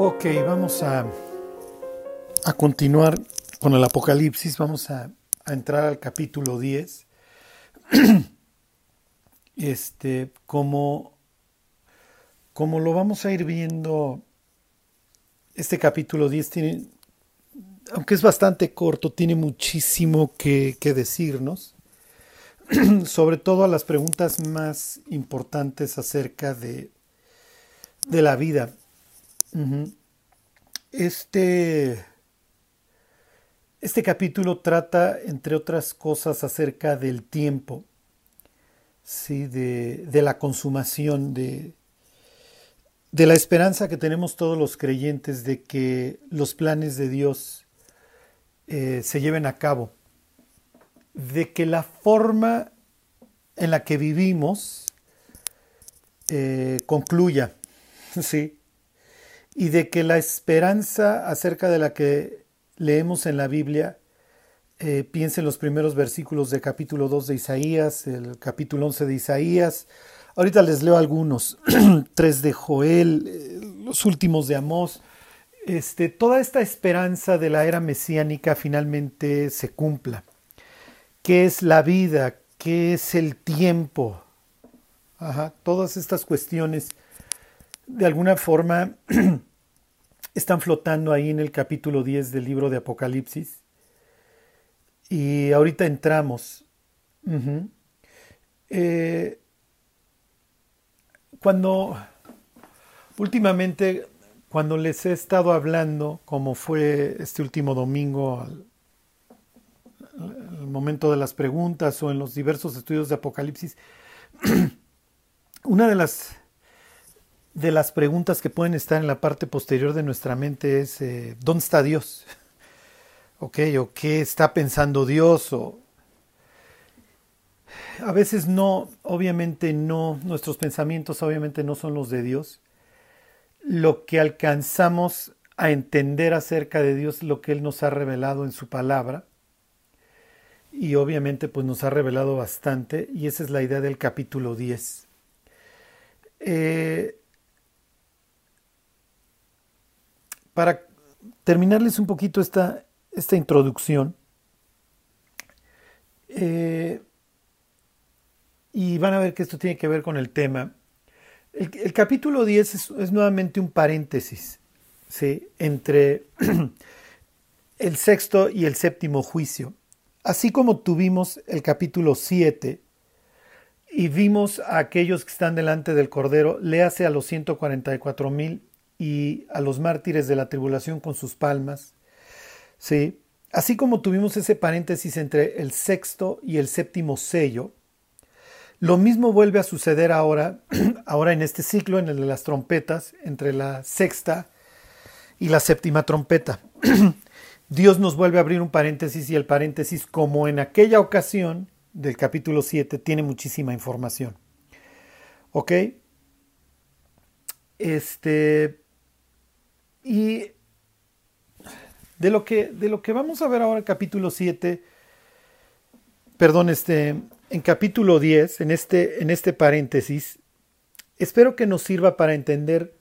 Ok, vamos a, a continuar con el Apocalipsis. Vamos a, a entrar al capítulo 10. este, como, como lo vamos a ir viendo, este capítulo 10 tiene, aunque es bastante corto, tiene muchísimo que, que decirnos. sobre todo a las preguntas más importantes acerca de, de la vida. Este, este capítulo trata, entre otras cosas, acerca del tiempo, ¿sí? de, de la consumación, de, de la esperanza que tenemos todos los creyentes de que los planes de Dios eh, se lleven a cabo, de que la forma en la que vivimos eh, concluya, ¿sí? Y de que la esperanza acerca de la que leemos en la Biblia, eh, piensen los primeros versículos del capítulo 2 de Isaías, el capítulo 11 de Isaías, ahorita les leo algunos, tres de Joel, eh, los últimos de Amós, este, toda esta esperanza de la era mesiánica finalmente se cumpla. ¿Qué es la vida? ¿Qué es el tiempo? Ajá, todas estas cuestiones de alguna forma están flotando ahí en el capítulo 10 del libro de Apocalipsis. Y ahorita entramos. Eh, cuando últimamente, cuando les he estado hablando, como fue este último domingo, al, al momento de las preguntas o en los diversos estudios de Apocalipsis, una de las de las preguntas que pueden estar en la parte posterior de nuestra mente es eh, ¿dónde está Dios? ¿Ok? ¿O qué está pensando Dios? O a veces no, obviamente no, nuestros pensamientos obviamente no son los de Dios. Lo que alcanzamos a entender acerca de Dios, lo que Él nos ha revelado en su palabra. Y obviamente pues nos ha revelado bastante y esa es la idea del capítulo 10. Eh, para terminarles un poquito esta, esta introducción, eh, y van a ver que esto tiene que ver con el tema. El, capítulo 10 es, nuevamente un paréntesis ¿sí? entre el sexto y el séptimo juicio. Así como tuvimos el capítulo 7 y vimos a aquellos que están delante del Cordero, léase a los 144 mil y a los mártires de la tribulación con sus palmas. ¿sí? Así como tuvimos ese paréntesis entre el sexto y el séptimo sello, lo mismo vuelve a suceder ahora, ahora en este ciclo, en el de las trompetas, entre la sexta y la séptima trompeta. Dios nos vuelve a abrir un paréntesis y el paréntesis, como en aquella ocasión del capítulo 7, tiene muchísima información. ¿Ok? Este, y de lo que, de lo que vamos a ver ahora en capítulo 7, perdón, este, en capítulo 10, en este, en este paréntesis, espero que nos sirva para entender,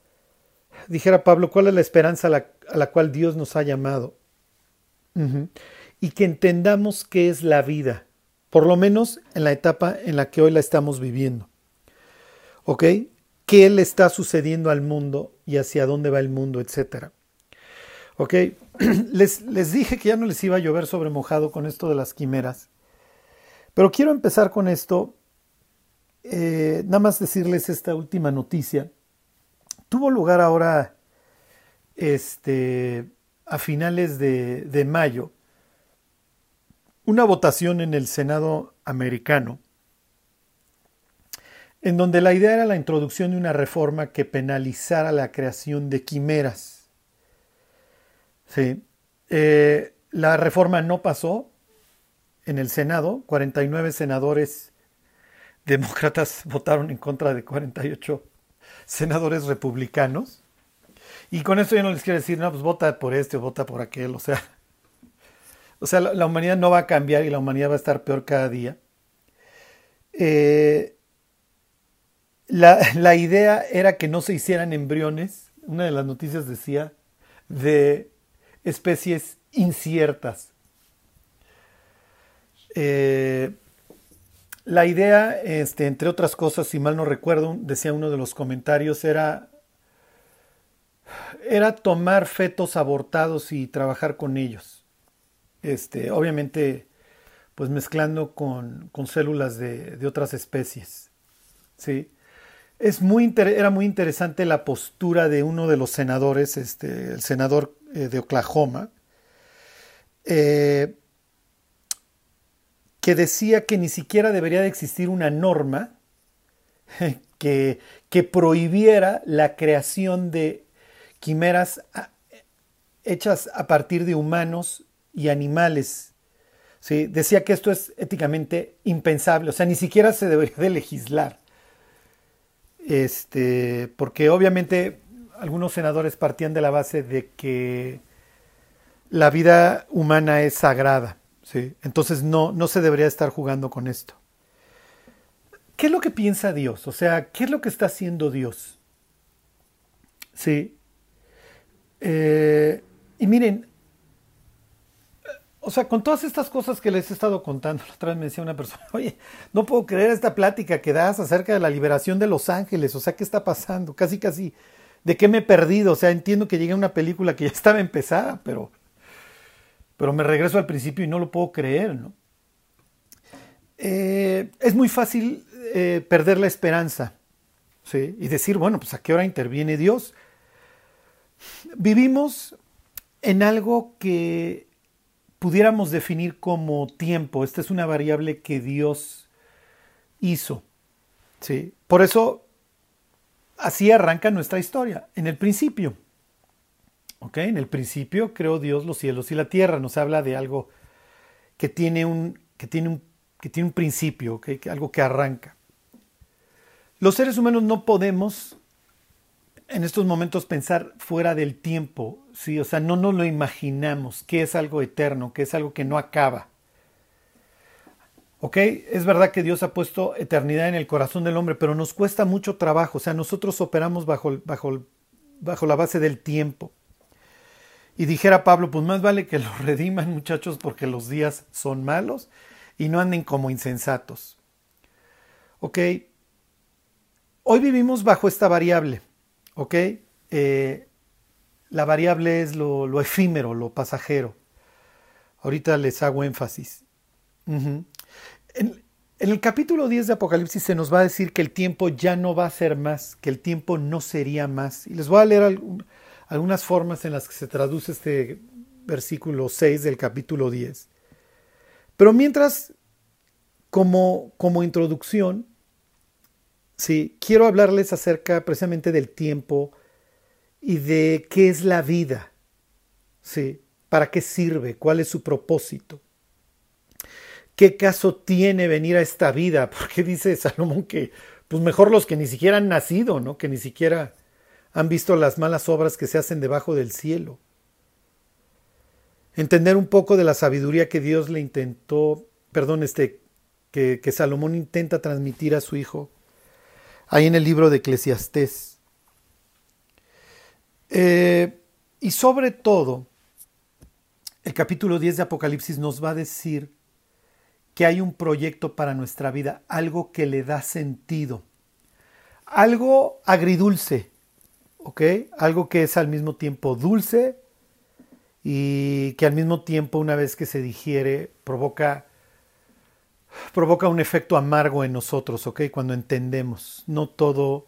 dijera Pablo, cuál es la esperanza a la, a la cual Dios nos ha llamado. Y que entendamos qué es la vida, por lo menos en la etapa en la que hoy la estamos viviendo. ¿Ok? Qué le está sucediendo al mundo y hacia dónde va el mundo, etcétera. Ok, les, les dije que ya no les iba a llover sobre mojado con esto de las quimeras, pero quiero empezar con esto, eh, nada más decirles esta última noticia. Tuvo lugar ahora, este, a finales de mayo, una votación en el Senado americano en donde la idea era la introducción de una reforma que penalizara la creación de quimeras. Sí. Eh, la reforma no pasó en el Senado, 49 senadores demócratas votaron en contra de 48 senadores republicanos. Y con esto yo no les quiero decir, no, pues vota por este o vota por aquel, o sea, o sea, la, la humanidad no va a cambiar y la humanidad va a estar peor cada día. Eh, la, idea era que no se hicieran embriones una de las noticias decía de especies inciertas. Eh, la idea, este, entre otras cosas, si mal no recuerdo, decía uno de los comentarios, era, era tomar fetos abortados y trabajar con ellos. Este, obviamente, pues mezclando con, células de, otras especies. ¿sí? Es muy era muy interesante la postura de uno de los senadores, este, el senador eh, de Oklahoma, eh, que decía que ni siquiera debería de existir una norma que, que prohibiera la creación de quimeras hechas a partir de humanos y animales. ¿sí? Decía que esto es éticamente impensable, o sea, ni siquiera se debería de legislar. Este, porque obviamente algunos senadores partían de la base de que la vida humana es sagrada. ¿sí? Entonces no, no se debería estar jugando con esto. ¿Qué es lo que piensa Dios? O sea, ¿qué es lo que está haciendo Dios? Sí. Eh, y miren, o sea, con todas estas cosas que les he estado contando, la otra vez me decía una persona, oye, no puedo creer esta plática que das acerca de la liberación de los ángeles, o sea, ¿qué está pasando? Casi, casi, ¿de qué me he perdido? O sea, entiendo que llegué una película que ya estaba empezada, pero pero me regreso al principio y no lo puedo creer, ¿no? Eh, es muy fácil eh, perder la esperanza, ¿sí? Y decir, bueno, pues a qué hora interviene Dios. Vivimos en algo que pudiéramos definir como tiempo. Esta es una variable que Dios hizo, ¿sí? Por eso así arranca nuestra historia, en el principio. En el principio creó Dios los cielos y la tierra. Nos habla de algo que tiene un, que tiene un, que tiene un principio, algo que arranca. Los seres humanos no podemos en estos momentos pensar fuera del tiempo, ¿sí? o sea, no nos lo imaginamos, que es algo eterno, que es algo que no acaba. ¿Ok? Es verdad que Dios ha puesto eternidad en el corazón del hombre, pero nos cuesta mucho trabajo, o sea, nosotros operamos bajo, bajo, bajo la base del tiempo. Y dijera Pablo, pues más vale que los rediman muchachos porque los días son malos y no anden como insensatos. ¿Ok? Hoy vivimos bajo esta variable. ¿Ok? Eh, la variable es lo, efímero, lo pasajero. Ahorita les hago énfasis. en, el capítulo 10 de Apocalipsis se nos va a decir que el tiempo ya no va a ser más, que el tiempo no sería más. Y les voy a leer algunas formas en las que se traduce este versículo 6 del capítulo 10. Pero mientras, como, como introducción, sí, quiero hablarles acerca precisamente del tiempo y de qué es la vida, sí, para qué sirve, cuál es su propósito. ¿Qué caso tiene venir a esta vida? Porque dice Salomón que, pues mejor los que ni siquiera han nacido, ¿no? Que ni siquiera han visto las malas obras que se hacen debajo del cielo. Entender un poco de la sabiduría que Dios le intentó, perdón, este, que, Salomón intenta transmitir a su hijo, ahí en el libro de Eclesiastés. Eh, y sobre todo, el capítulo 10 de Apocalipsis nos va a decir que hay un proyecto para nuestra vida, algo que le da sentido, algo agridulce, ¿ok? Algo que es al mismo tiempo dulce y que al mismo tiempo una vez que se digiere provoca, provoca un efecto amargo en nosotros, ¿ok? Cuando entendemos, no todo,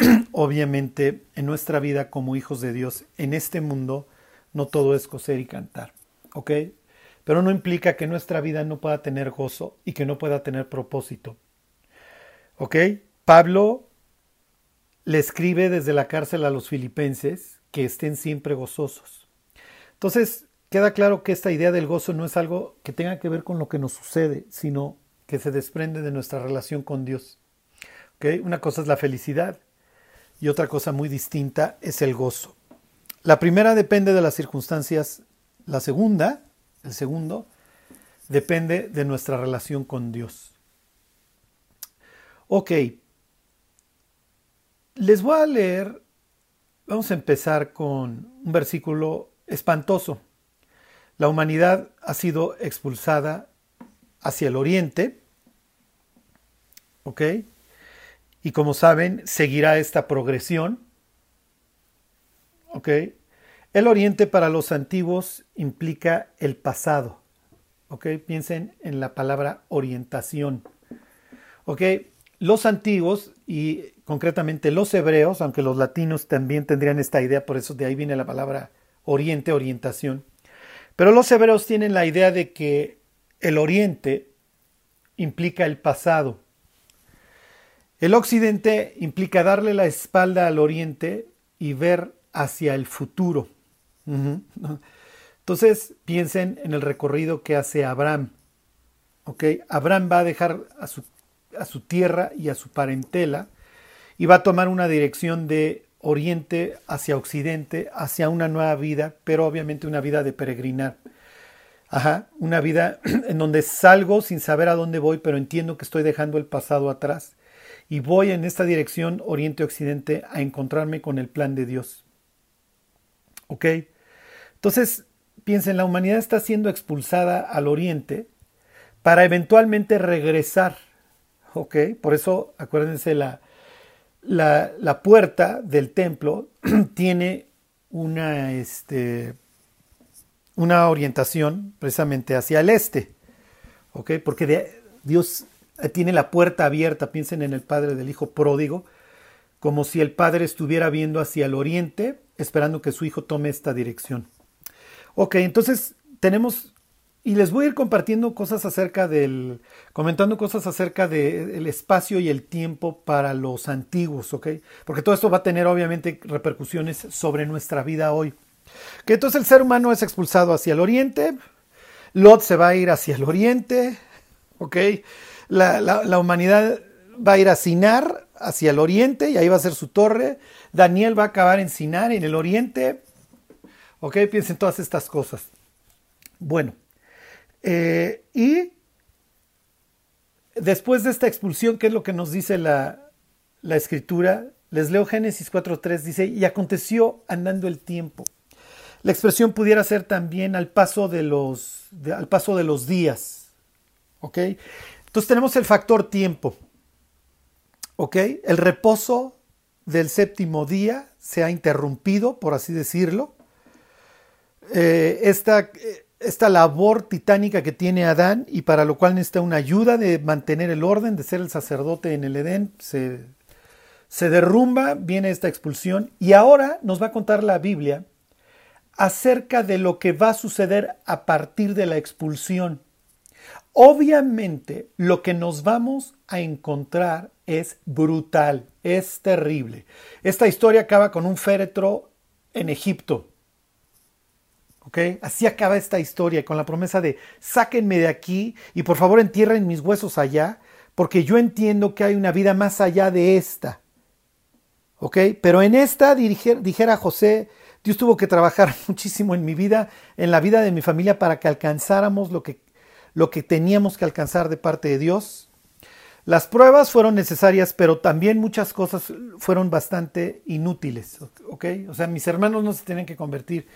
obviamente, en nuestra vida como hijos de Dios, en este mundo, no todo es coser y cantar, ¿ok? Pero no implica que nuestra vida no pueda tener gozo y que no pueda tener propósito. ¿Ok? Pablo le escribe desde la cárcel a los filipenses que estén siempre gozosos. Entonces, queda claro que esta idea del gozo no es algo que tenga que ver con lo que nos sucede, sino que se desprende de nuestra relación con Dios. Una cosa es la felicidad y otra cosa muy distinta es el gozo. La primera depende de las circunstancias, la segunda, el segundo, depende de nuestra relación con Dios. Ok, les voy a leer vamos a empezar con un versículo espantoso. La humanidad ha sido expulsada hacia el oriente, ¿ok? Y como saben, seguirá esta progresión, ¿ok? El oriente para los antiguos implica el pasado, ¿ok? Piensen en la palabra orientación, ¿ok? Los antiguos y concretamente los hebreos, aunque los latinos también tendrían esta idea, por eso de ahí viene la palabra oriente, orientación. Pero los hebreos tienen la idea de que el oriente implica el pasado. El occidente implica darle la espalda al oriente y ver hacia el futuro. Entonces piensen en el recorrido que hace Abraham. Abraham va a dejar a su, a su tierra y a su parentela y va a tomar una dirección de oriente hacia occidente, hacia una nueva vida, pero obviamente una vida de peregrinar. Ajá, una vida en donde salgo sin saber a dónde voy, pero entiendo que estoy dejando el pasado atrás y voy en esta dirección oriente-occidente a encontrarme con el plan de Dios. ¿Ok? Entonces, piensen, la humanidad está siendo expulsada al oriente para eventualmente regresar. ¿Ok? Por eso, acuérdense la, la, puerta del templo tiene una, este, una orientación precisamente hacia el este, ¿ok? Porque Dios tiene la puerta abierta, piensen en el padre del hijo pródigo, como si el padre estuviera viendo hacia el oriente, esperando que su hijo tome esta dirección. Ok, entonces tenemos y les voy a ir compartiendo cosas acerca del, comentando cosas acerca del espacio y el tiempo para los antiguos, ¿ok? Porque todo esto va a tener obviamente repercusiones sobre nuestra vida hoy. Que entonces el ser humano es expulsado hacia el oriente, Lot se va a ir hacia el oriente, ¿ok? La, la humanidad va a ir a Sinar hacia el oriente y ahí va a ser su torre. Daniel va a acabar en Sinar, en el oriente. ¿Ok? Piensen todas estas cosas. Bueno, eh, y después de esta expulsión, ¿qué es lo que nos dice la, la escritura? Les leo Génesis 4.3, dice, y aconteció andando el tiempo. La expresión pudiera ser también al paso de los, al paso de los días. ¿Ok? Entonces tenemos el factor tiempo. ¿Ok? El reposo del séptimo día se ha interrumpido, por así decirlo. Eh, esta, eh, esta labor titánica que tiene Adán y para lo cual necesita una ayuda de mantener el orden, de ser el sacerdote en el Edén, se, se derrumba, viene esta expulsión y ahora nos va a contar la Biblia acerca de lo que va a suceder a partir de la expulsión. Obviamente lo que nos vamos a encontrar es brutal, es terrible. Esta historia acaba con un féretro en Egipto. Así acaba esta historia con la promesa de sáquenme de aquí y por favor entierren mis huesos allá, porque yo entiendo que hay una vida más allá de esta. ¿Ok? Pero en esta, dijera José, Dios tuvo que trabajar muchísimo en mi vida, en la vida de mi familia, para que alcanzáramos lo que, lo que teníamos que alcanzar de parte de Dios. Las pruebas fueron necesarias, pero también muchas cosas fueron bastante inútiles. O sea, mis hermanos no se tienen que convertir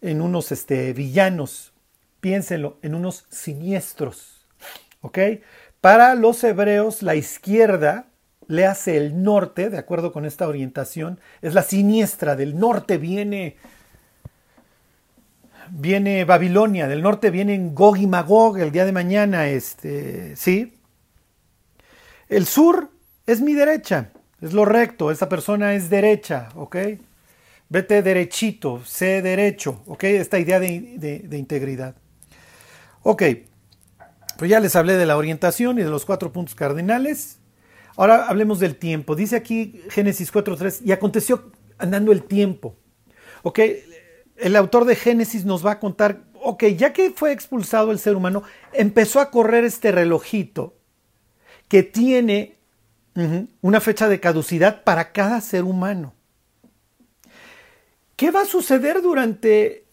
en unos este, villanos, piénsenlo, en unos siniestros. Para los hebreos, la izquierda le hace el norte, de acuerdo con esta orientación, es la siniestra, del norte viene viene Babilonia, del norte vienen Gog y Magog el día de mañana, este, ¿sí? El sur es mi derecha, es lo recto, esa persona es derecha, ¿ok? Vete derechito, sé derecho, ¿ok? Esta idea de, integridad. Ok, pues ya les hablé de la orientación y de los cuatro puntos cardinales. Ahora hablemos del tiempo. Dice aquí Génesis 4.3, y aconteció andando el tiempo. Ok, el autor de Génesis nos va a contar, ok, ya que fue expulsado el ser humano, empezó a correr este relojito que tiene una fecha de caducidad para cada ser humano. ¿Qué va a suceder durante,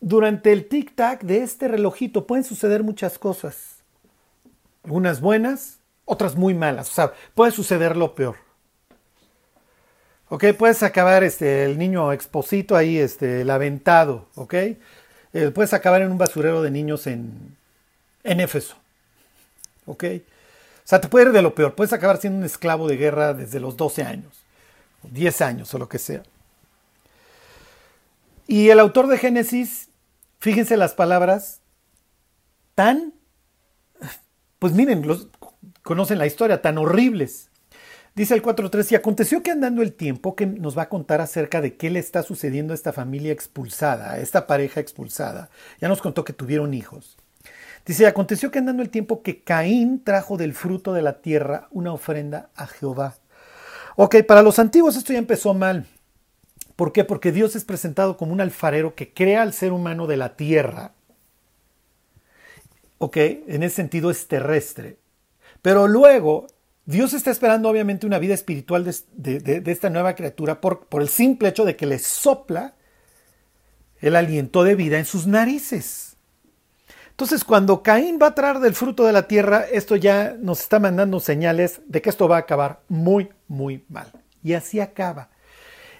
durante el tic-tac de este relojito? Pueden suceder muchas cosas. Algunas buenas, otras muy malas. O sea, puede suceder lo peor. Ok, puedes acabar este, el niño exposito ahí, este, el aventado, ok. Eh, puedes acabar en un basurero de niños en, en Éfeso, ok. O sea, te puede ir de lo peor. Puedes acabar siendo un esclavo de guerra desde los 12 años, 10 años o lo que sea. Y el autor de Génesis, fíjense las palabras, tan, pues miren, los, conocen la historia, tan horribles. Dice el 4.3, y aconteció que andando el tiempo que nos va a contar acerca de qué le está sucediendo a esta familia expulsada, a esta pareja expulsada. Ya nos contó que tuvieron hijos. Dice, aconteció que andando el tiempo que Caín trajo del fruto de la tierra una ofrenda a Jehová. Ok, para los antiguos esto ya empezó mal. ¿Por qué? Porque Dios es presentado como un alfarero que crea al ser humano de la tierra. Ok, en ese sentido es terrestre. Pero luego Dios está esperando obviamente una vida espiritual de, esta nueva criatura por, por el simple hecho de que le sopla el aliento de vida en sus narices. Entonces, cuando Caín va a traer del fruto de la tierra, esto ya nos está mandando señales de que esto va a acabar muy, muy mal. Y así acaba.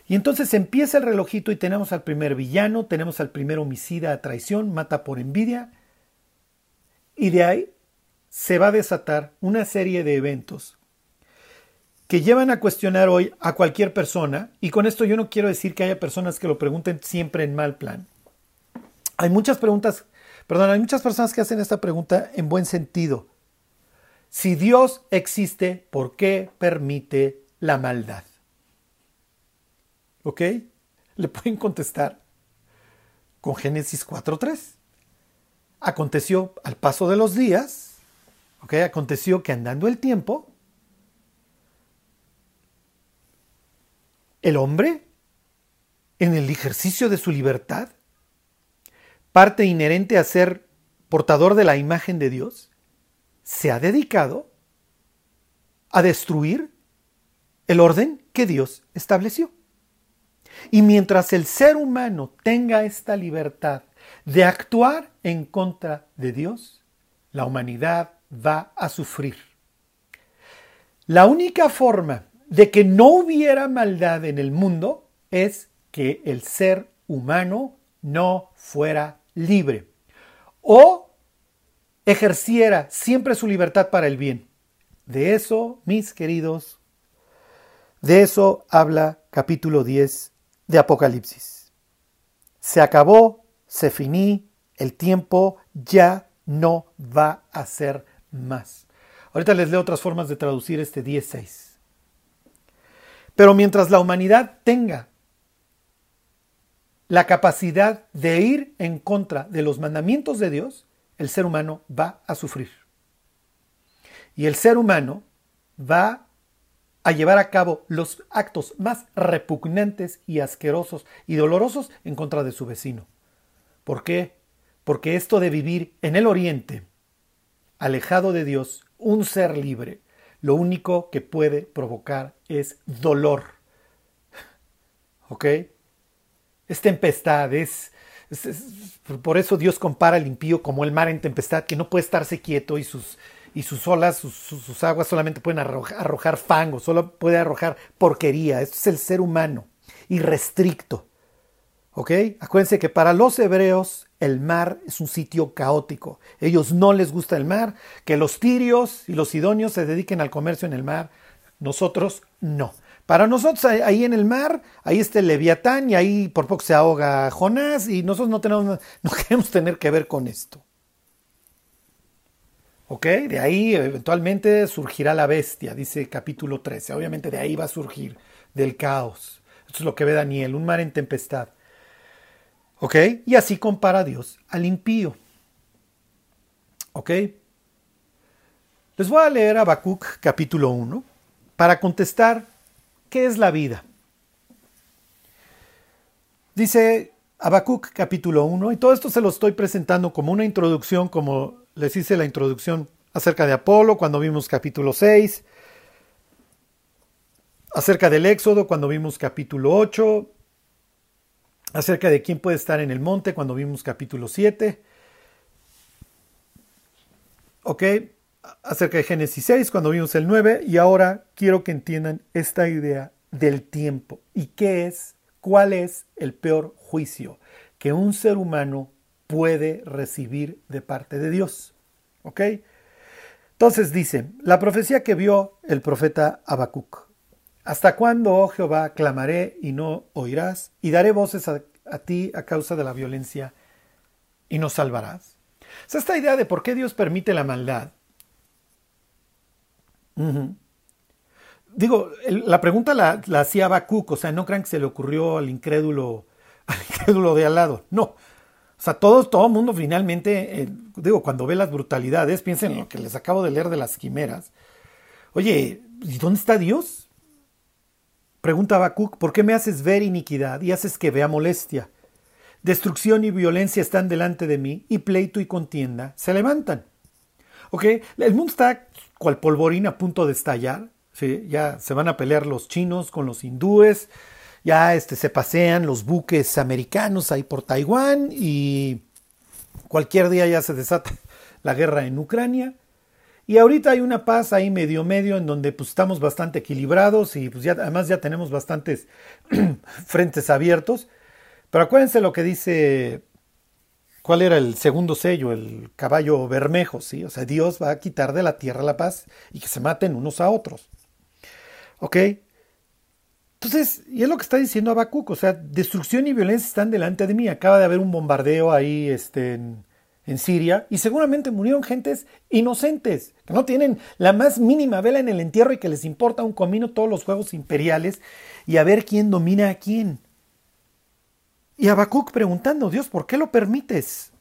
Y entonces empieza el relojito y tenemos al primer villano, tenemos al primer homicida a traición, mata por envidia. Y de ahí se va a desatar una serie de eventos que llevan a cuestionar hoy a cualquier persona. Y con esto yo no quiero decir que haya personas que lo pregunten siempre en mal plan. Hay muchas preguntas Perdón, hay muchas personas que hacen esta pregunta en buen sentido. Si Dios existe, ¿por qué permite la maldad? ¿Ok? Le pueden contestar con Génesis 4.3. Aconteció al paso de los días, ¿ok? Aconteció que andando el tiempo, el hombre, en el ejercicio de su libertad, parte inherente a ser portador de la imagen de Dios, se ha dedicado a destruir el orden que Dios estableció. Y mientras el ser humano tenga esta libertad de actuar en contra de Dios, la humanidad va a sufrir. La única forma de que no hubiera maldad en el mundo es que el ser humano no fuera libre o ejerciera siempre su libertad para el bien. De eso, mis queridos, de eso habla capítulo 10 de Apocalipsis. Se acabó, se finí, el tiempo ya no va a ser más. Ahorita les leo otras formas de traducir este 10.6. Pero mientras la humanidad tenga la capacidad de ir en contra de los mandamientos de Dios, el ser humano va a sufrir. Y el ser humano va a llevar a cabo los actos más repugnantes y asquerosos y dolorosos en contra de su vecino. ¿Por qué? Porque esto de vivir en el oriente, alejado de Dios, un ser libre, lo único que puede provocar es dolor. ¿Ok? es tempestad, es, por eso Dios compara al impío como el mar en tempestad, que no puede estarse quieto y sus, y sus olas, sus, aguas solamente pueden arrojar, fango, solo puede arrojar porquería. Esto es el ser humano, irrestricto. Acuérdense que para los hebreos el mar es un sitio caótico. Ellos no les gusta el mar, que los tirios y los sidonios se dediquen al comercio en el mar. Nosotros no. Para nosotros ahí en el mar, ahí está el Leviatán y ahí por poco se ahoga Jonás y nosotros no, tenemos, no queremos tener que ver con esto. ¿Ok? De ahí eventualmente surgirá la bestia, dice capítulo 13. Obviamente de ahí va a surgir, del caos. Esto es lo que ve Daniel, un mar en tempestad. Y así compara Dios al impío. Les voy a leer Habacuc capítulo 1 para contestar ¿Qué es la vida? Dice Habacuc capítulo 1, y todo esto se lo estoy presentando como una introducción, como les hice la introducción acerca de Apolo cuando vimos capítulo 6, acerca del Éxodo cuando vimos capítulo 8, acerca de quién puede estar en el monte cuando vimos capítulo 7. ¿Ok? acerca de Génesis 6 cuando vimos el 9 y ahora quiero que entiendan esta idea del tiempo. ¿Y qué es? ¿Cuál es el peor juicio que un ser humano puede recibir de parte de Dios? ¿Ok? Entonces dice, la profecía que vio el profeta Habacuc. ¿Hasta cuándo, oh Jehová, clamaré y no oirás? Y daré voces a, ti a causa de la violencia y no salvarás. O esta idea de por qué Dios permite la maldad. Digo, la pregunta la, hacía Habacuc, o sea, no crean que se le ocurrió al incrédulo, al incrédulo de al lado. No. O sea, todo, todo el mundo finalmente, eh, digo, cuando ve las brutalidades, piensen en lo que les acabo de leer de las quimeras. Oye, ¿y dónde está Dios? Pregunta Habacuc, ¿por qué me haces ver iniquidad y haces que vea molestia? Destrucción y violencia están delante de mí y pleito y contienda se levantan. ¿Ok? El mundo está cual polvorín a punto de estallar. ¿sí? Ya se van a pelear los chinos con los hindúes. Ya este, se pasean los buques americanos ahí por Taiwán y cualquier día ya se desata la guerra en Ucrania. Y ahorita hay una paz ahí medio medio en donde pues estamos bastante equilibrados y pues ya además ya tenemos bastantes frentes abiertos. Pero acuérdense lo que dice ¿Cuál era el segundo sello? El caballo bermejo, ¿sí? O sea, Dios va a quitar de la tierra la paz y que se maten unos a otros. ¿Ok? Entonces, y es lo que está diciendo Habacuc, o sea, destrucción y violencia están delante de mí. Acaba de haber un bombardeo ahí este, en, en Siria y seguramente murieron gentes inocentes, que no tienen la más mínima vela en el entierro y que les importa un comino todos los juegos imperiales y a ver quién domina a quién. Y Habacuc preguntando, Dios, ¿por qué lo permites?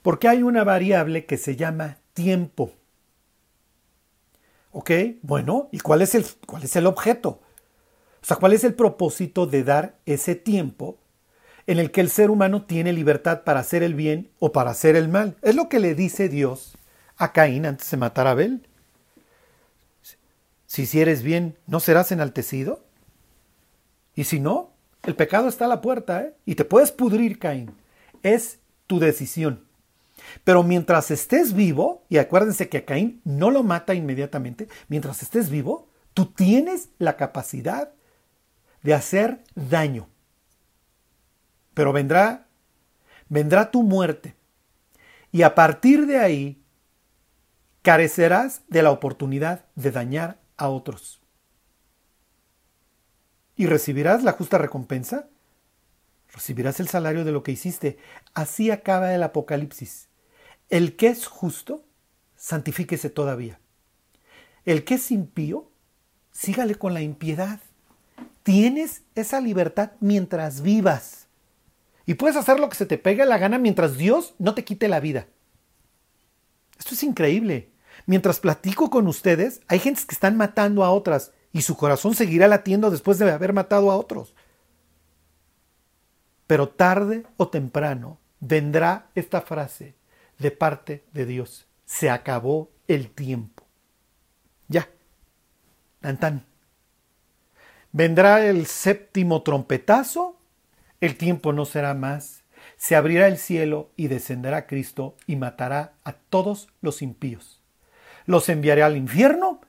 Porque hay una variable que se llama tiempo. ¿Ok? Bueno, ¿y cuál es el, cuál es el objeto? O sea, ¿cuál es el propósito de dar ese tiempo en el que el ser humano tiene libertad para hacer el bien o para hacer el mal. Es lo que le dice Dios a Caín antes de matar a Abel. Si hicieres bien, ¿no serás enaltecido? Y si no, el pecado está a la puerta ¿eh? y te puedes pudrir, Caín. Es tu decisión. Pero mientras estés vivo, y acuérdense que a Caín no lo mata inmediatamente, mientras estés vivo, tú tienes la capacidad de hacer daño. Pero vendrá, vendrá tu muerte. Y a partir de ahí, carecerás de la oportunidad de dañar a otros. ¿Y recibirás la justa recompensa? Recibirás el salario de lo que hiciste. Así acaba el Apocalipsis. El que es justo, santifíquese todavía. El que es impío, sígale con la impiedad. Tienes esa libertad mientras vivas. Y puedes hacer lo que se te pegue la gana mientras Dios no te quite la vida. Esto es increíble. Mientras platico con ustedes, hay gentes que están matando a otras y su corazón seguirá latiendo después de haber matado a otros. Pero tarde o temprano vendrá esta frase de parte de Dios. Se acabó el tiempo. Ya. Tan, Vendrá el séptimo trompetazo el tiempo no será más. Se abrirá el cielo y descenderá Cristo y matará a todos los impíos. Los enviaré al infierno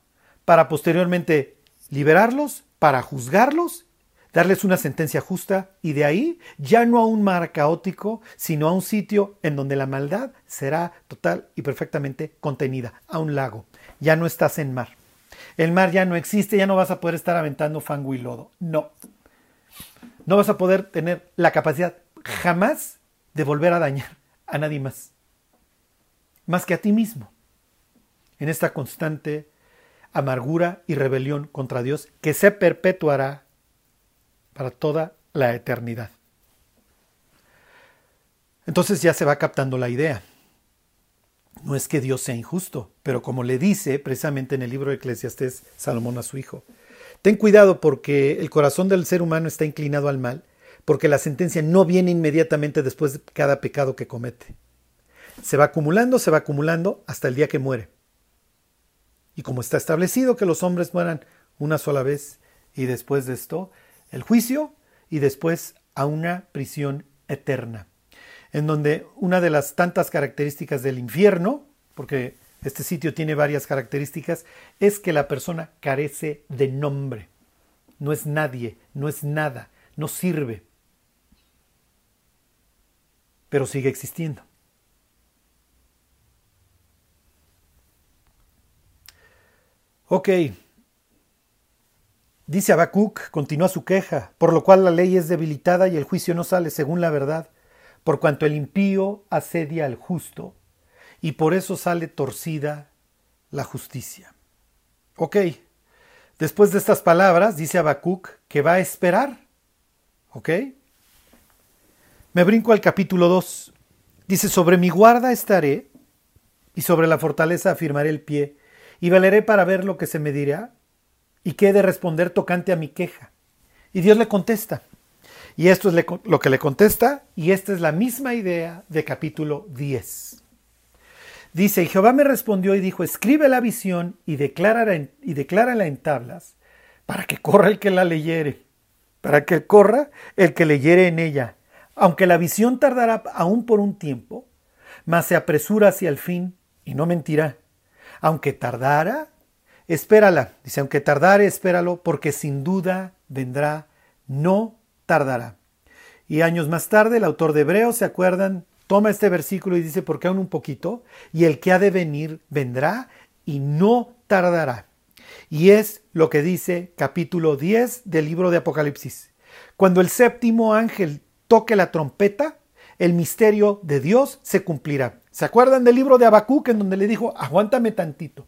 para posteriormente liberarlos, para juzgarlos, darles una sentencia justa y de ahí ya no a un mar caótico, sino a un sitio en donde la maldad será total y perfectamente contenida, a un lago. Ya no estás en mar. El mar ya no existe, ya no vas a poder estar aventando fango y lodo. No, no vas a poder tener la capacidad jamás de volver a dañar a nadie más, más que a ti mismo, en esta constante amargura y rebelión contra Dios que se perpetuará para toda la eternidad. Entonces ya se va captando la idea. No es que Dios sea injusto, pero como le dice precisamente en el libro de Eclesiastés Salomón a su hijo, Ten cuidado porque el corazón del ser humano está inclinado al mal, porque la sentencia no viene inmediatamente después de cada pecado que comete. Se va acumulando, se va acumulando hasta el día que muere. Y como está establecido que los hombres mueran una sola vez y después de esto el juicio y después a una prisión eterna, en donde una de las tantas características del infierno, porque este sitio tiene varias características, es que la persona carece de nombre. no es nadie, no es nada, no sirve. Pero sigue existiendo. Ok. Dice Habacuc, continúa su queja, por lo cual la ley es debilitada y el juicio no sale según la verdad, por cuanto el impío asedia al justo, y por eso sale torcida la justicia. Ok, después de estas palabras, dice Habacuc que va a esperar. Ok, me brinco al capítulo 2. Dice, sobre mi guarda estaré, y sobre la fortaleza afirmaré el pie, y valeré para ver lo que se me dirá y qué he de responder tocante a mi queja. Y Dios le contesta. Y esto es lo que le contesta, y esta es la misma idea de capítulo 10. Dice, Jehová me respondió y dijo, escribe la visión y declárala en, y declárala en tablas, para que corra el que la leyere, para que corra el que leyere en ella. Aunque la visión tardará aún por un tiempo, mas se apresura hacia el fin y no mentirá aunque tardara, espérala. Dice, aunque tardare, espéralo, porque sin duda vendrá, no tardará. Y años más tarde, el autor de Hebreos, ¿se acuerdan? Toma este versículo y dice, porque aún un poquito, y el que ha de venir vendrá y no tardará. Y es lo que dice capítulo 10 del libro de Apocalipsis. Cuando el séptimo ángel toque la trompeta, el misterio de Dios se cumplirá. ¿Se acuerdan del libro de Habacuc en donde le dijo, aguántame tantito?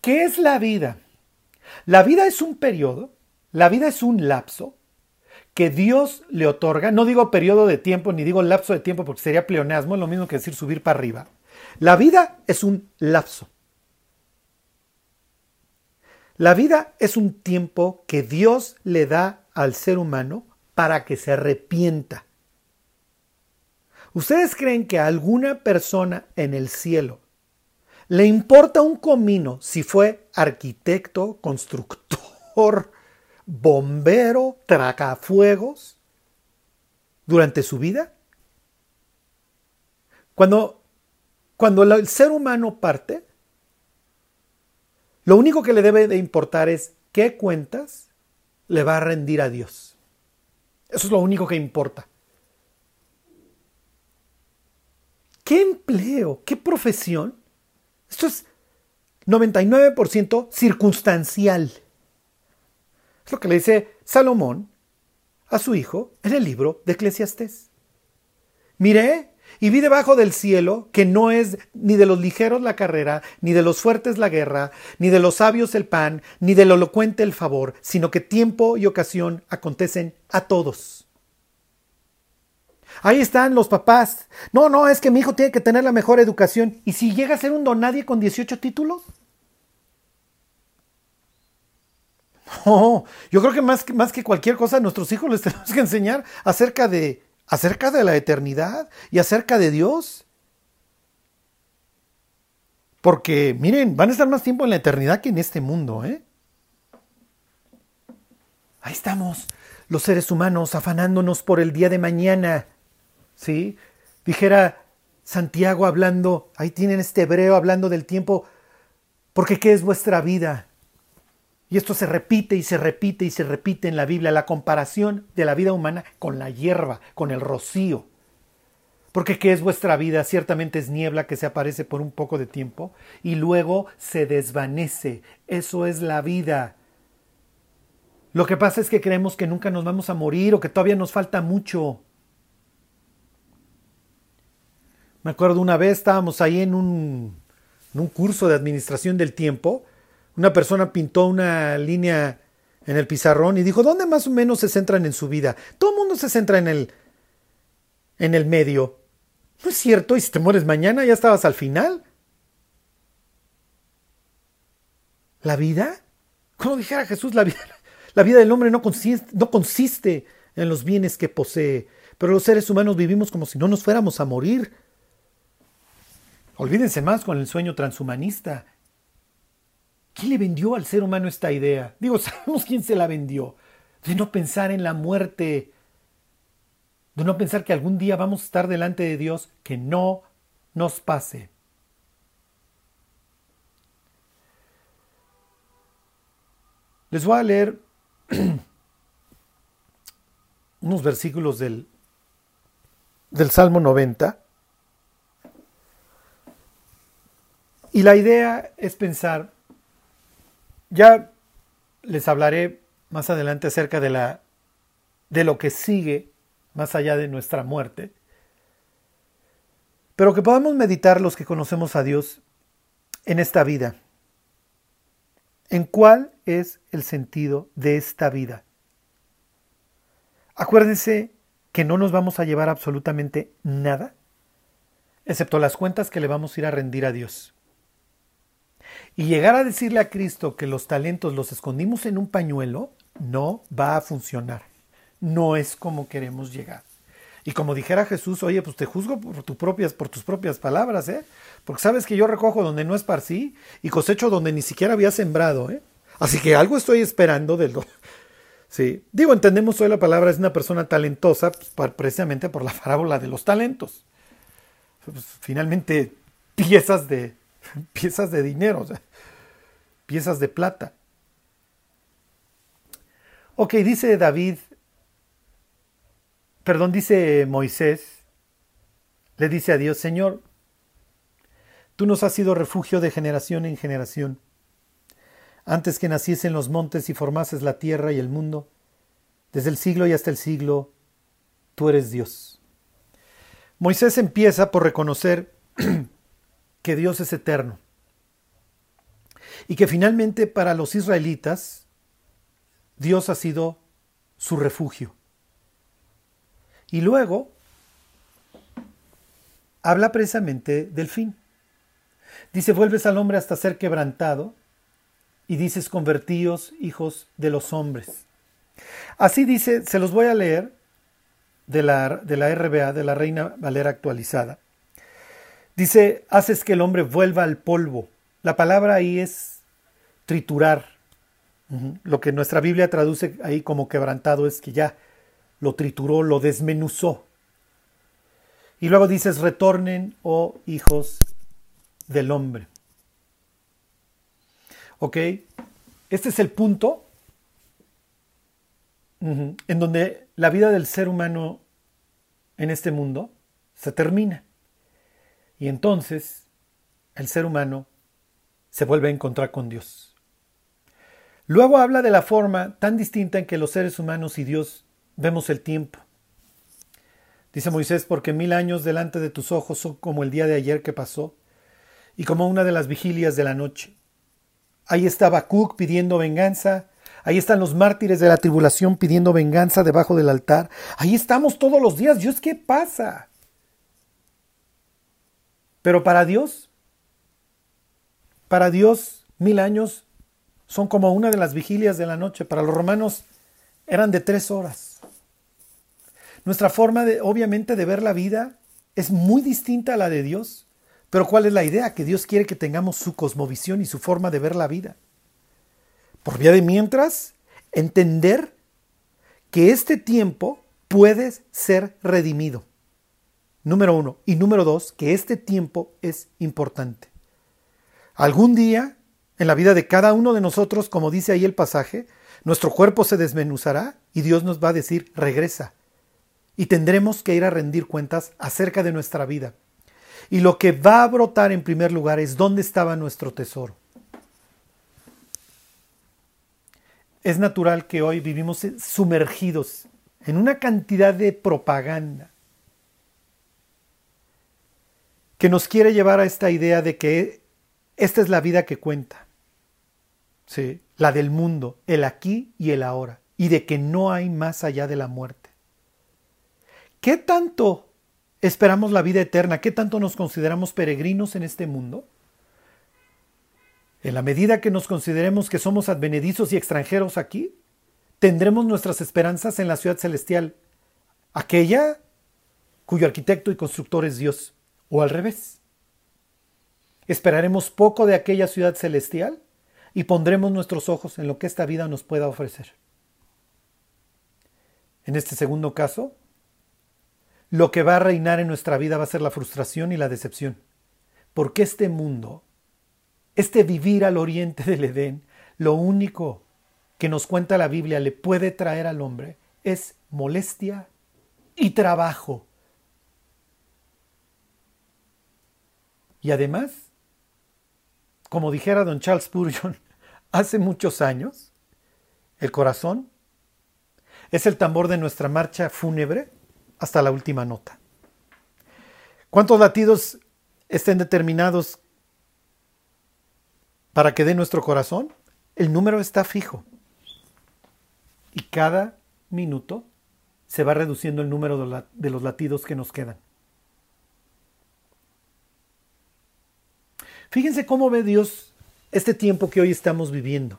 ¿Qué es la vida? La vida es un periodo, la vida es un lapso que Dios le otorga. No digo periodo de tiempo ni digo lapso de tiempo porque sería pleonasmo, es lo mismo que decir subir para arriba. La vida es un lapso. La vida es un tiempo que Dios le da al ser humano para que se arrepienta. ¿Ustedes creen que a alguna persona en el cielo le importa un comino si fue arquitecto, constructor, bombero, tracafuegos durante su vida? Cuando, cuando el ser humano parte, lo único que le debe de importar es qué cuentas le va a rendir a Dios. Eso es lo único que importa. ¿Qué empleo? ¿Qué profesión? Esto es 99% circunstancial. Lo que le dice Salomón a su hijo en el libro de Eclesiastés. Miré y vi debajo del cielo que no es ni de los ligeros la carrera, ni de los fuertes la guerra, ni de los sabios el pan, ni del elocuente el favor, sino que tiempo y ocasión acontecen a todos. Ahí están los papás. No, no, es que mi hijo tiene que tener la mejor educación. ¿Y si llega a ser un donadie con 18 títulos? No, yo creo que más, que más que cualquier cosa a nuestros hijos les tenemos que enseñar acerca de, acerca de la eternidad y acerca de Dios. Porque, miren, van a estar más tiempo en la eternidad que en este mundo, ¿eh? Ahí estamos, los seres humanos afanándonos por el día de mañana. ¿sí? Dijera Santiago hablando, ahí tienen este hebreo hablando del tiempo, porque ¿qué es vuestra vida? Y esto se repite y se repite y se repite en la Biblia, la comparación de la vida humana con la hierba, con el rocío. Porque ¿qué es vuestra vida? Ciertamente es niebla que se aparece por un poco de tiempo y luego se desvanece. Eso es la vida. Lo que pasa es que creemos que nunca nos vamos a morir o que todavía nos falta mucho. Me acuerdo una vez estábamos ahí en un, en un curso de administración del tiempo. Una persona pintó una línea en el pizarrón y dijo, ¿dónde más o menos se centran en su vida? Todo el mundo se centra en el, en el medio. No es cierto, y si te mueres mañana ya estabas al final. ¿La vida? Como dijera Jesús, la vida, la vida del hombre no consiste, no consiste en los bienes que posee, pero los seres humanos vivimos como si no nos fuéramos a morir. Olvídense más con el sueño transhumanista. ¿Quién le vendió al ser humano esta idea? Digo, sabemos quién se la vendió. De no pensar en la muerte. De no pensar que algún día vamos a estar delante de Dios. Que no nos pase. Les voy a leer unos versículos del, del Salmo 90. Y la idea es pensar, ya les hablaré más adelante acerca de, la, de lo que sigue más allá de nuestra muerte, pero que podamos meditar los que conocemos a Dios en esta vida. ¿En cuál es el sentido de esta vida? Acuérdense que no nos vamos a llevar absolutamente nada, excepto las cuentas que le vamos a ir a rendir a Dios. Y llegar a decirle a Cristo que los talentos los escondimos en un pañuelo no va a funcionar. No es como queremos llegar. Y como dijera Jesús, oye, pues te juzgo por, tus propias, por tus propias palabras, ¿eh? Porque sabes que yo recojo donde no esparcí y cosecho donde ni siquiera había sembrado, ¿eh? Así que algo estoy esperando de lo... Sí, digo, entendemos hoy la palabra es una persona talentosa pues, precisamente por la parábola de los talentos. Pues, finalmente, piezas de, piezas de dinero, piezas de plata. Ok, dice David perdón, dice Moisés, le dice a Dios, Señor, tú nos has sido refugio de generación en generación. Antes que naciesen los montes y formases la tierra y el mundo, desde el siglo y hasta el siglo, tú eres Dios. Moisés empieza por reconocer que Dios es eterno y que finalmente para los israelitas Dios ha sido su refugio. Y luego habla precisamente del fin. Dice, vuelves al hombre hasta ser quebrantado y dices, convertíos hijos de los hombres. Así dice, se los voy a leer de la, de la RBA, de la Reina Valera actualizada. Dice, haces que el hombre vuelva al polvo. La palabra ahí es triturar. Lo que nuestra Biblia traduce ahí como quebrantado es que ya lo trituró, lo desmenuzó. Y luego dices, retornen, oh hijos del hombre. ¿Ok? Este es el punto en donde la vida del ser humano en este mundo se termina. Y entonces el ser humano se vuelve a encontrar con Dios. Luego habla de la forma tan distinta en que los seres humanos y Dios vemos el tiempo. Dice Moisés, porque mil años delante de tus ojos son como el día de ayer que pasó y como una de las vigilias de la noche. Ahí está Habacuc pidiendo venganza, ahí están los mártires de la tribulación pidiendo venganza debajo del altar, ahí estamos todos los días, Dios, ¿qué pasa? Pero para Dios, para Dios, mil años son como una de las vigilias de la noche, para los romanos eran de tres horas. Nuestra forma de, obviamente, de ver la vida es muy distinta a la de Dios. Pero ¿cuál es la idea? Que Dios quiere que tengamos su cosmovisión y su forma de ver la vida. Por vía de mientras, entender que este tiempo puede ser redimido. Número uno. Y número dos, que este tiempo es importante. Algún día, en la vida de cada uno de nosotros, como dice ahí el pasaje, nuestro cuerpo se desmenuzará y Dios nos va a decir, regresa, y tendremos que ir a rendir cuentas acerca de nuestra vida. Y lo que va a brotar en primer lugar es dónde estaba nuestro tesoro. Es natural que hoy vivimos sumergidos en una cantidad de propaganda que nos quiere llevar a esta idea de que esta es la vida que cuenta. Sí, la del mundo, el aquí y el ahora, y de que no hay más allá de la muerte. ¿Qué tanto esperamos la vida eterna? ¿Qué tanto nos consideramos peregrinos en este mundo? En la medida que nos consideremos que somos advenedizos y extranjeros aquí, tendremos nuestras esperanzas en la ciudad celestial, aquella cuyo arquitecto y constructor es Dios, o al revés. Esperaremos poco de aquella ciudad celestial y pondremos nuestros ojos en lo que esta vida nos pueda ofrecer. En este segundo caso, lo que va a reinar en nuestra vida va a ser la frustración y la decepción. Porque este mundo, este vivir al oriente del Edén, lo único que nos cuenta la Biblia le puede traer al hombre es molestia y trabajo. Y además, como dijera don Charles Spurgeon hace muchos años, el corazón es el tambor de nuestra marcha fúnebre hasta la última nota. ¿Cuántos latidos estén determinados para que dé nuestro corazón? El número está fijo. Y cada minuto se va reduciendo el número de los latidos que nos quedan. Fíjense cómo ve Dios este tiempo que hoy estamos viviendo.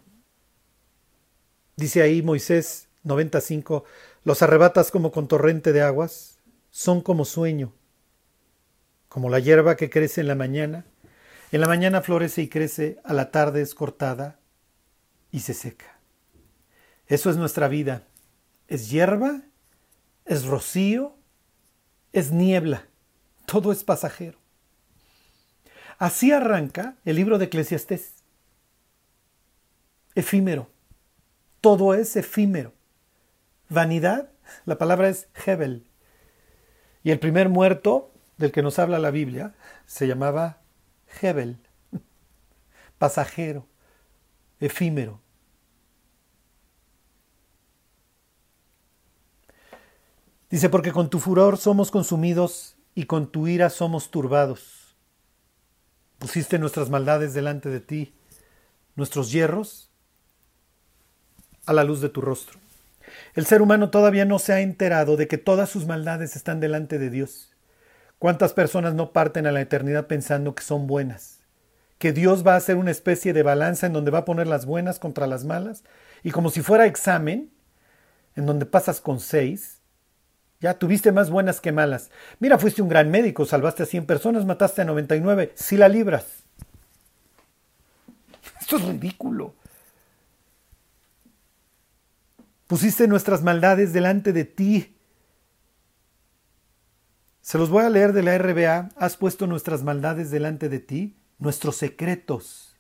Dice ahí Moisés 95, los arrebatas como con torrente de aguas, son como sueño, como la hierba que crece en la mañana. En la mañana florece y crece, a la tarde es cortada y se seca. Eso es nuestra vida. Es hierba, es rocío, es niebla. Todo es pasajero. Así arranca el libro de Eclesiastés. Efímero. Todo es efímero. Vanidad, la palabra es Hebel. Y el primer muerto del que nos habla la Biblia se llamaba Hebel, pasajero, efímero. Dice, porque con tu furor somos consumidos y con tu ira somos turbados. Pusiste nuestras maldades delante de ti, nuestros hierros a la luz de tu rostro. El ser humano todavía no se ha enterado de que todas sus maldades están delante de Dios. ¿Cuántas personas no parten a la eternidad pensando que son buenas? Que Dios va a hacer una especie de balanza en donde va a poner las buenas contra las malas y como si fuera examen, en donde pasas con seis, ya tuviste más buenas que malas. Mira, fuiste un gran médico, salvaste a 100 personas, mataste a 99, si la libras. Esto es ridículo. Pusiste nuestras maldades delante de ti. Se los voy a leer de la RBA. Has puesto nuestras maldades delante de ti. Nuestros secretos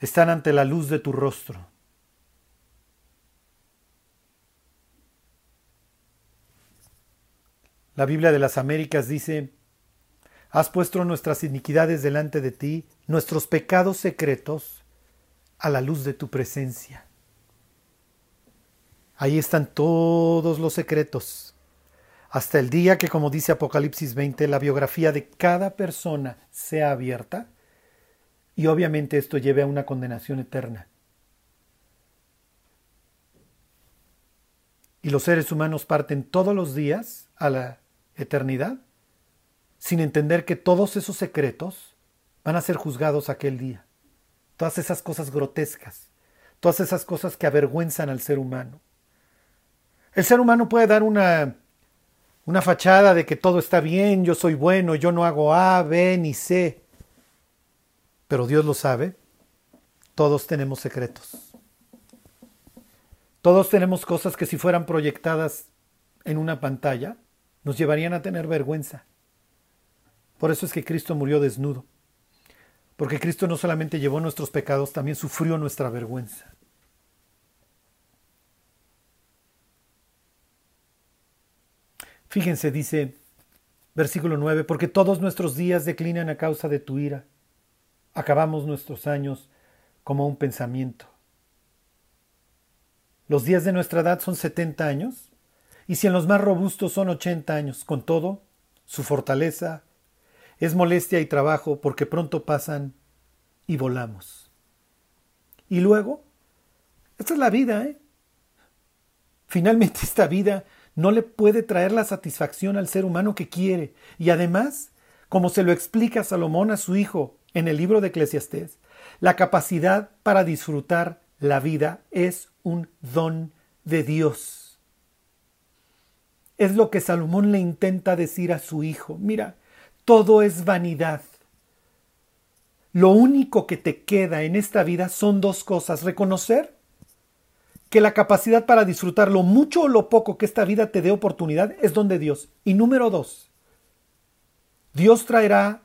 están ante la luz de tu rostro. La Biblia de las Américas dice, Has puesto nuestras iniquidades delante de ti, nuestros pecados secretos, a la luz de tu presencia. Ahí están todos los secretos. Hasta el día que, como dice Apocalipsis 20, la biografía de cada persona sea abierta y obviamente esto lleve a una condenación eterna. Y los seres humanos parten todos los días a la eternidad sin entender que todos esos secretos van a ser juzgados aquel día. Todas esas cosas grotescas, todas esas cosas que avergüenzan al ser humano. El ser humano puede dar una, una fachada de que todo está bien, yo soy bueno, yo no hago A, B ni C. Pero Dios lo sabe. Todos tenemos secretos. Todos tenemos cosas que si fueran proyectadas en una pantalla, nos llevarían a tener vergüenza. Por eso es que Cristo murió desnudo. Porque Cristo no solamente llevó nuestros pecados, también sufrió nuestra vergüenza. Fíjense, dice versículo 9, porque todos nuestros días declinan a causa de tu ira. Acabamos nuestros años como un pensamiento. Los días de nuestra edad son 70 años, y si en los más robustos son 80 años, con todo, su fortaleza es molestia y trabajo porque pronto pasan y volamos. Y luego, esta es la vida, ¿eh? Finalmente esta vida no le puede traer la satisfacción al ser humano que quiere. Y además, como se lo explica Salomón a su hijo en el libro de Eclesiastés, la capacidad para disfrutar la vida es un don de Dios. Es lo que Salomón le intenta decir a su hijo. Mira, todo es vanidad. Lo único que te queda en esta vida son dos cosas, reconocer que la capacidad para disfrutar lo mucho o lo poco que esta vida te dé oportunidad es donde Dios. Y número dos, Dios traerá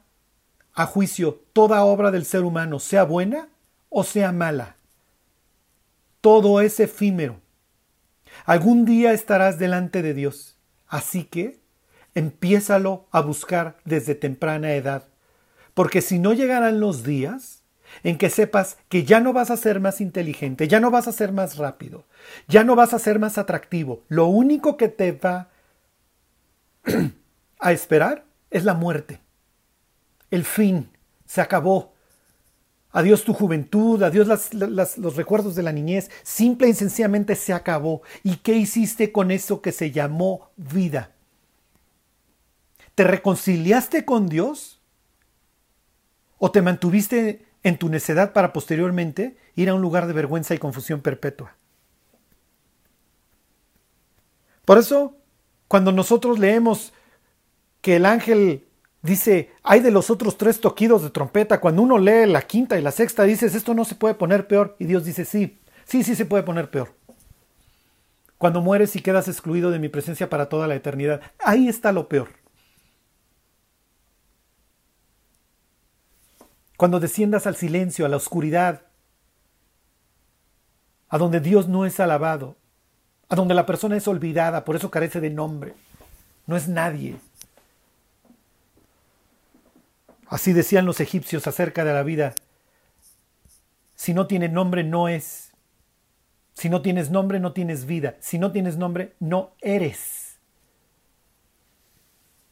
a juicio toda obra del ser humano, sea buena o sea mala. Todo es efímero. Algún día estarás delante de Dios. Así que empiézalo a buscar desde temprana edad. Porque si no llegarán los días en que sepas que ya no vas a ser más inteligente, ya no vas a ser más rápido, ya no vas a ser más atractivo, lo único que te va a esperar es la muerte. El fin. Se acabó. Adiós tu juventud, adiós los recuerdos de la niñez. Simple y sencillamente se acabó. ¿Y qué hiciste con eso que se llamó vida? ¿Te reconciliaste con Dios? ¿O te mantuviste en tu necedad para posteriormente ir a un lugar de vergüenza y confusión perpetua? Por eso, cuando nosotros leemos que el ángel dice, hay de los otros tres toquidos de trompeta, cuando uno lee la quinta y la sexta, dices, esto no se puede poner peor. Y Dios dice, sí, sí, sí se puede poner peor. Cuando mueres y quedas excluido de mi presencia para toda la eternidad, ahí está lo peor. Cuando desciendas al silencio, a la oscuridad, a donde Dios no es alabado, a donde la persona es olvidada, por eso carece de nombre, no es nadie. Así decían los egipcios acerca de la vida. Si no tiene nombre, no es. Si no tienes nombre, no tienes vida. Si no tienes nombre, no eres.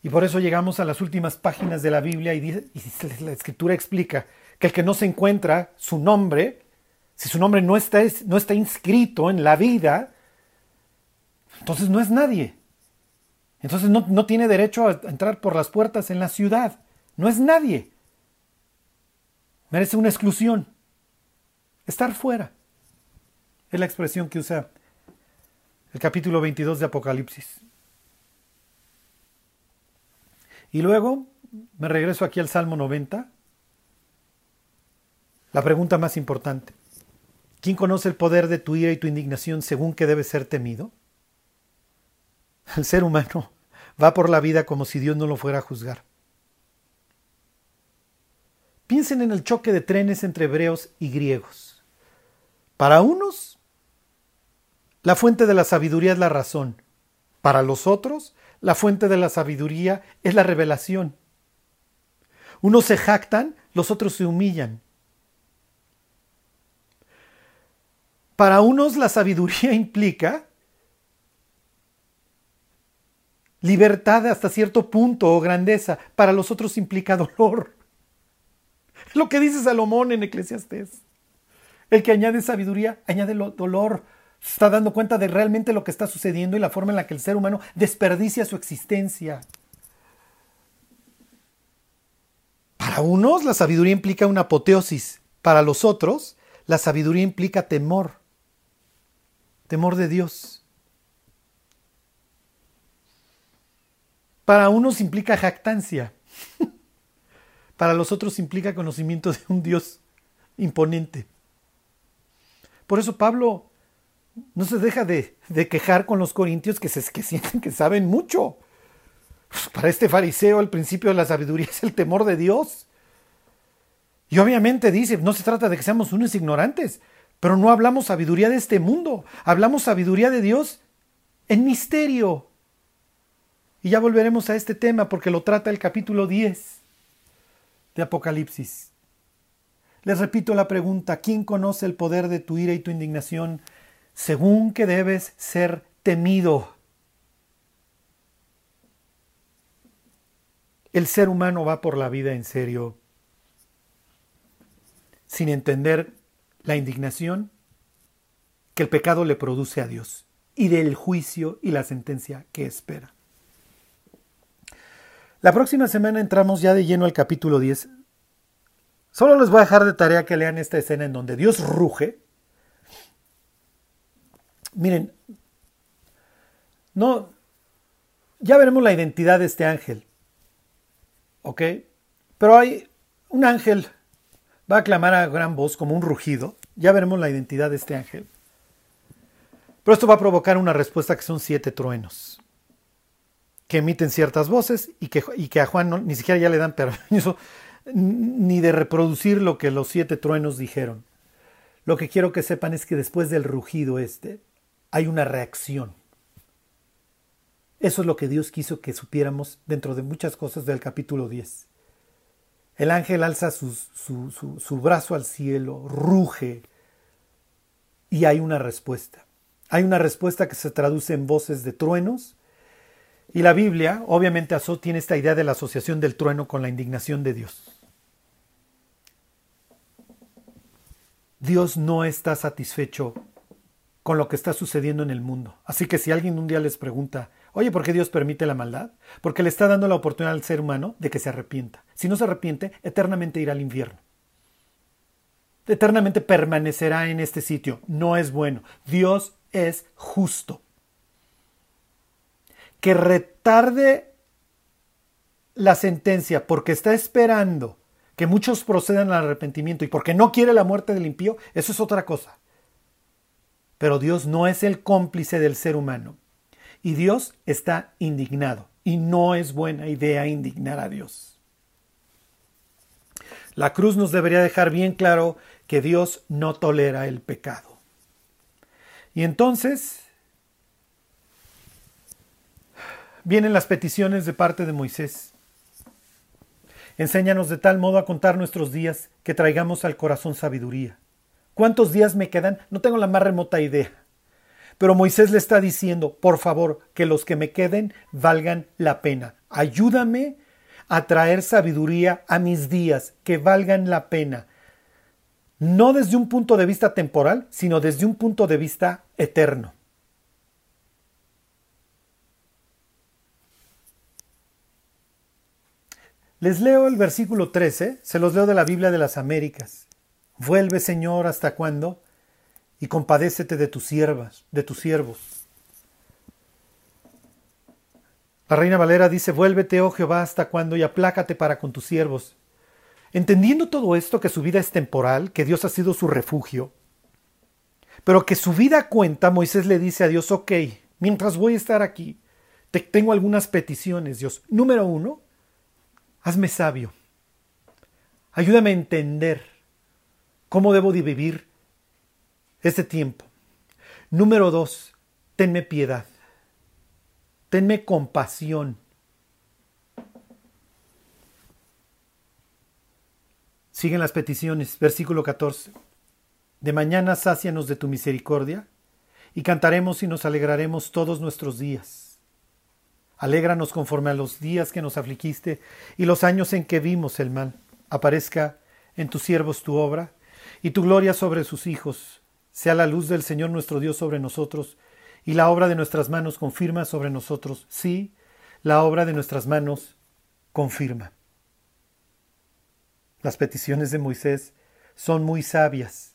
Y por eso llegamos a las últimas páginas de la Biblia y, dice, y la escritura explica que el que no se encuentra su nombre, si su nombre no está, no está inscrito en la vida, entonces no es nadie. Entonces no, no tiene derecho a entrar por las puertas en la ciudad. No es nadie. Merece una exclusión. Estar fuera. Es la expresión que usa el capítulo 22 de Apocalipsis. Y luego me regreso aquí al Salmo 90. La pregunta más importante. ¿Quién conoce el poder de tu ira y tu indignación según que debe ser temido? El ser humano va por la vida como si Dios no lo fuera a juzgar. Piensen en el choque de trenes entre hebreos y griegos. Para unos, la fuente de la sabiduría es la razón. Para los otros, la fuente de la sabiduría es la revelación. Unos se jactan, los otros se humillan. Para unos la sabiduría implica libertad hasta cierto punto o grandeza, para los otros implica dolor. Lo que dice Salomón en Eclesiastés. El que añade sabiduría, añade dolor. Se está dando cuenta de realmente lo que está sucediendo y la forma en la que el ser humano desperdicia su existencia. Para unos, la sabiduría implica una apoteosis. Para los otros, la sabiduría implica temor. Temor de Dios. Para unos implica jactancia. para los otros implica conocimiento de un Dios imponente. Por eso Pablo no se deja de, quejar con los corintios que, se, que sienten que saben mucho. Para este fariseo el principio de la sabiduría es el temor de Dios. Y obviamente dice, no se trata de que seamos unos ignorantes, pero no hablamos sabiduría de este mundo, hablamos sabiduría de Dios en misterio. Y ya volveremos a este tema porque lo trata el capítulo 10 de Apocalipsis. Les repito la pregunta, ¿quién conoce el poder de tu ira y tu indignación según que debes ser temido? El ser humano va por la vida en serio, sin entender la indignación que el pecado le produce a Dios y del juicio y la sentencia que espera. La próxima semana entramos ya de lleno al capítulo 10. Solo les voy a dejar de tarea que lean esta escena en donde Dios ruge. Miren, no, ya veremos la identidad de este ángel. ¿Ok? Pero hay un ángel, va a clamar a gran voz como un rugido. Ya veremos la identidad de este ángel. Pero esto va a provocar una respuesta que son siete truenos que emiten ciertas voces y que, y que a Juan ni siquiera ya le dan permiso ni de reproducir lo que los siete truenos dijeron. lo que quiero que sepan es que después del rugido este hay una reacción. Eso es lo que Dios quiso que supiéramos dentro de muchas cosas del capítulo 10. El ángel alza su, su, brazo al cielo, ruge y hay una respuesta. Hay una respuesta que se traduce en voces de truenos y la Biblia, obviamente, tiene esta idea de la asociación del trueno con la indignación de Dios. Dios no está satisfecho con lo que está sucediendo en el mundo. Así que si alguien un día les pregunta, oye, ¿por qué Dios permite la maldad? Porque le está dando la oportunidad al ser humano de que se arrepienta. Si no se arrepiente, eternamente irá al infierno. Eternamente permanecerá en este sitio. No es bueno. Dios es justo. Que retarde la sentencia porque está esperando que muchos procedan al arrepentimiento y porque no quiere la muerte del impío, eso es otra cosa. Pero Dios no es el cómplice del ser humano. Y Dios está indignado. Y no es buena idea indignar a Dios. La cruz nos debería dejar bien claro que Dios no tolera el pecado. Y entonces vienen las peticiones de parte de Moisés. Enséñanos de tal modo a contar nuestros días que traigamos al corazón sabiduría. ¿Cuántos días me quedan? No tengo la más remota idea. Pero Moisés le está diciendo, por favor, que los que me queden valgan la pena. Ayúdame a traer sabiduría a mis días, que valgan la pena. No desde un punto de vista temporal, sino desde un punto de vista eterno. Les leo el versículo 13, se los leo de la Biblia de las Américas. Vuelve, Señor, ¿hasta cuándo? Y compadécete de tus siervas, de tus siervos. La reina Valera dice, vuélvete, oh Jehová, hasta cuándo, y aplácate para con tus siervos. Entendiendo todo esto, que su vida es temporal, que Dios ha sido su refugio, pero que su vida cuenta, Moisés le dice a Dios, ok, mientras voy a estar aquí, te tengo algunas peticiones, Dios. Número uno, hazme sabio. Ayúdame a entender ¿Cómo debo de vivir este tiempo? Número dos, tenme piedad. Tenme compasión. Siguen las peticiones, versículo 14. De mañana sácianos de tu misericordia, y cantaremos y nos alegraremos todos nuestros días. Alégranos conforme a los días que nos afligiste y los años en que vimos el mal. Aparezca en tus siervos tu obra, y tu gloria sobre sus hijos. Sea la luz del Señor nuestro Dios sobre nosotros, y la obra de nuestras manos confirma sobre nosotros. Sí, la obra de nuestras manos confirma. Las peticiones de Moisés son muy sabias.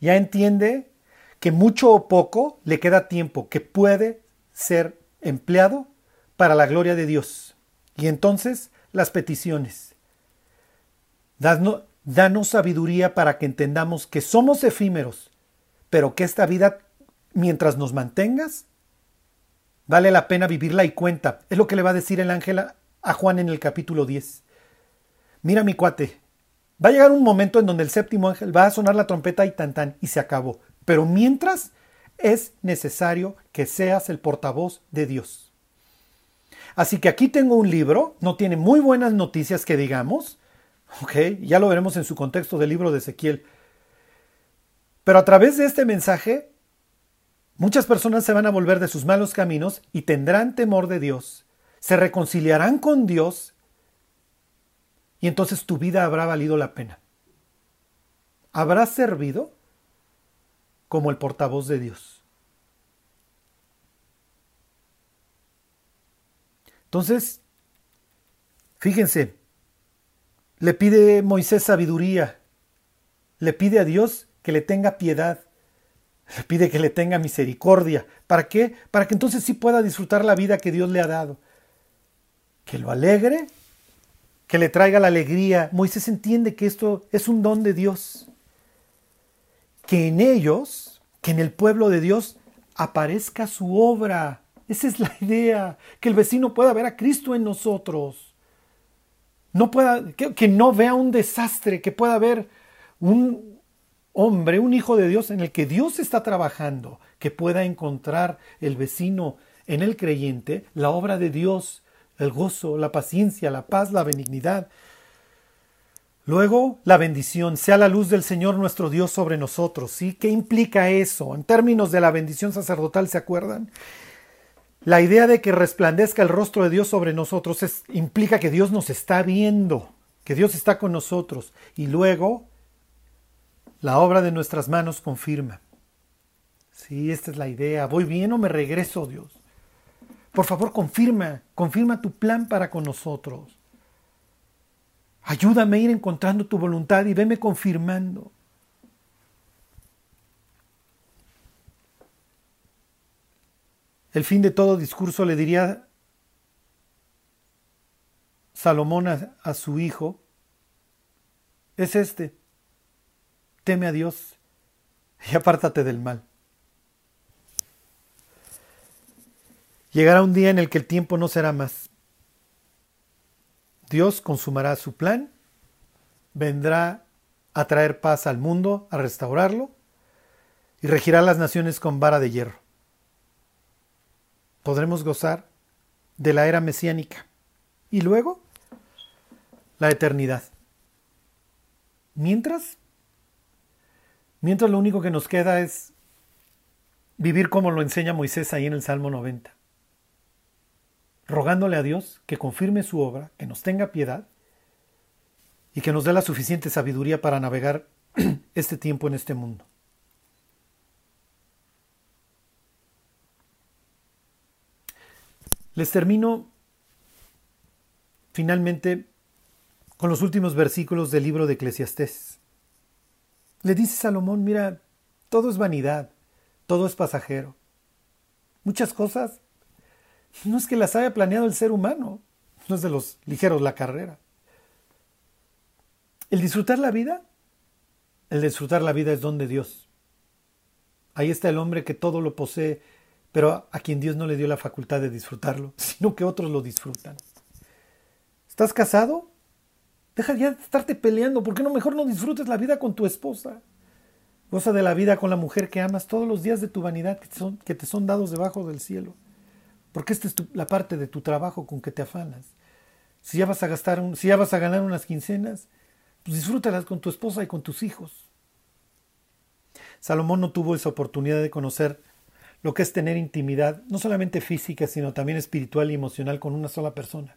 Ya entiende que mucho o poco le queda tiempo que puede ser empleado para la gloria de Dios. Y entonces las peticiones. Danos sabiduría para que entendamos que somos efímeros, pero que esta vida, mientras nos mantengas, vale la pena vivirla y cuenta. Es lo que le va a decir el ángel a Juan en el capítulo 10. Mira mi cuate, va a llegar un momento en donde el séptimo ángel va a sonar la trompeta y tan tan y se acabó. Pero mientras es necesario que seas el portavoz de Dios. Así que aquí tengo un libro, no tiene muy buenas noticias que digamos, ¿Ok? Ya lo veremos en su contexto del libro de Ezequiel. Pero a través de este mensaje, muchas personas se van a volver de sus malos caminos y tendrán temor de Dios, se reconciliarán con Dios y entonces tu vida habrá valido la pena. Habrás servido como el portavoz de Dios. Entonces, fíjense, le pide Moisés sabiduría. Le pide a Dios que le tenga piedad. Le pide que le tenga misericordia. ¿Para qué? Para que entonces sí pueda disfrutar la vida que Dios le ha dado. Que lo alegre, que le traiga la alegría. Moisés entiende que esto es un don de Dios. Que en ellos, que en el pueblo de Dios, aparezca su obra. Esa es la idea, que el vecino pueda ver a Cristo en nosotros no pueda, que, no vea un desastre, que pueda haber un, hombre, un hijo de Dios en el que Dios está trabajando, que pueda encontrar el vecino en el creyente la obra de Dios, el gozo, la paciencia, la paz, la benignidad. Luego, la bendición, sea la luz del Señor nuestro Dios sobre nosotros. ¿sí? ¿Qué implica eso? En términos de la bendición sacerdotal, ¿se acuerdan? La idea de que resplandezca el rostro de Dios sobre nosotros es, implica que Dios nos está viendo, que Dios está con nosotros. Y luego, la obra de nuestras manos confirma. Sí, esta es la idea. ¿Voy bien o me regreso, Dios? Por favor, confirma, confirma tu plan para con nosotros. Ayúdame a ir encontrando tu voluntad y veme confirmando. El fin de todo discurso le diría Salomón a, su hijo, es este, teme a Dios y apártate del mal. Llegará un día en el que el tiempo no será más. Dios consumará su plan, vendrá a traer paz al mundo, a restaurarlo, y regirá las naciones con vara de hierro. Podremos gozar de la era mesiánica y luego la eternidad. Mientras, mientras lo único que nos queda es vivir como lo enseña Moisés ahí en el Salmo 90 rogándole a Dios que confirme su obra, que nos tenga piedad y que nos dé la suficiente sabiduría para navegar este tiempo en este mundo. Les termino finalmente con los últimos versículos del libro de Eclesiastés. Le dice Salomón, mira, todo es vanidad, todo es pasajero. Muchas cosas no es que las haya planeado el ser humano, no es de los ligeros la carrera. El disfrutar la vida, el disfrutar la vida es don de Dios. Ahí está el hombre que todo lo posee, pero a quien Dios no le dio la facultad de disfrutarlo, sino que otros lo disfrutan. ¿Estás casado? Deja ya de estarte peleando. ¿Por qué no mejor no disfrutes la vida con tu esposa? Goza de la vida con la mujer que amas todos los días de tu vanidad que te son dados debajo del cielo. Porque esta es la parte de tu trabajo con que te afanas. Si ya vas a gastar, si ya vas a ganar unas quincenas, pues disfrútalas con tu esposa y con tus hijos. Salomón no tuvo esa oportunidad de conocer lo que es tener intimidad, no solamente física, sino también espiritual y emocional con una sola persona.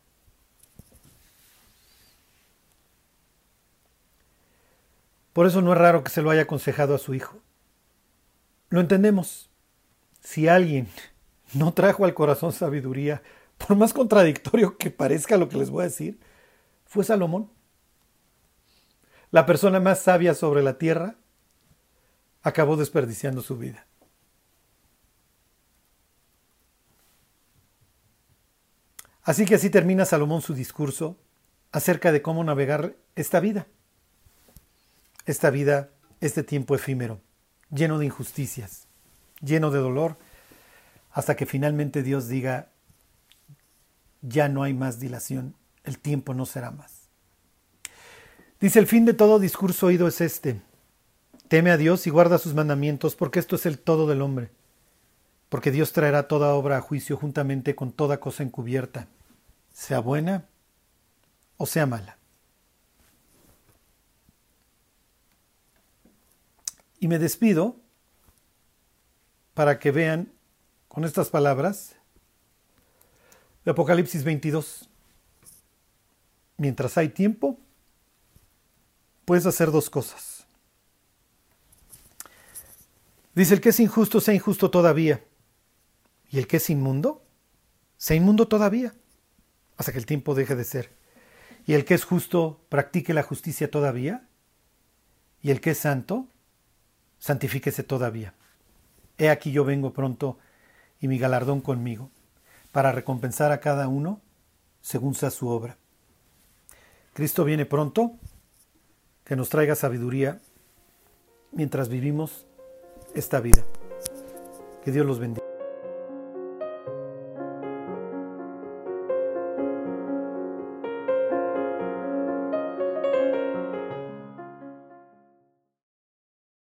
Por eso no es raro que se lo haya aconsejado a su hijo. Lo entendemos. Si alguien no trajo al corazón sabiduría, por más contradictorio que parezca lo que les voy a decir, fue Salomón. La persona más sabia sobre la tierra acabó desperdiciando su vida. Así que así termina Salomón su discurso acerca de cómo navegar esta vida. Esta vida, este tiempo efímero, lleno de injusticias, lleno de dolor, hasta que finalmente Dios diga, ya no hay más dilación, el tiempo no será más. Dice, el fin de todo discurso oído es este, teme a Dios y guarda sus mandamientos, porque esto es el todo del hombre, porque Dios traerá toda obra a juicio juntamente con toda cosa encubierta, sea buena o sea mala. Y me despido para que vean con estas palabras de Apocalipsis 22. Mientras hay tiempo, puedes hacer dos cosas. Dice, el que es injusto sea injusto todavía. Y el que es inmundo, sea inmundo todavía, hasta que el tiempo deje de ser. Y el que es justo, practique la justicia todavía. Y el que es santo, santifíquese todavía. He aquí yo vengo pronto y mi galardón conmigo, para recompensar a cada uno según sea su obra. Cristo viene pronto, que nos traiga sabiduría mientras vivimos esta vida. Que Dios los bendiga.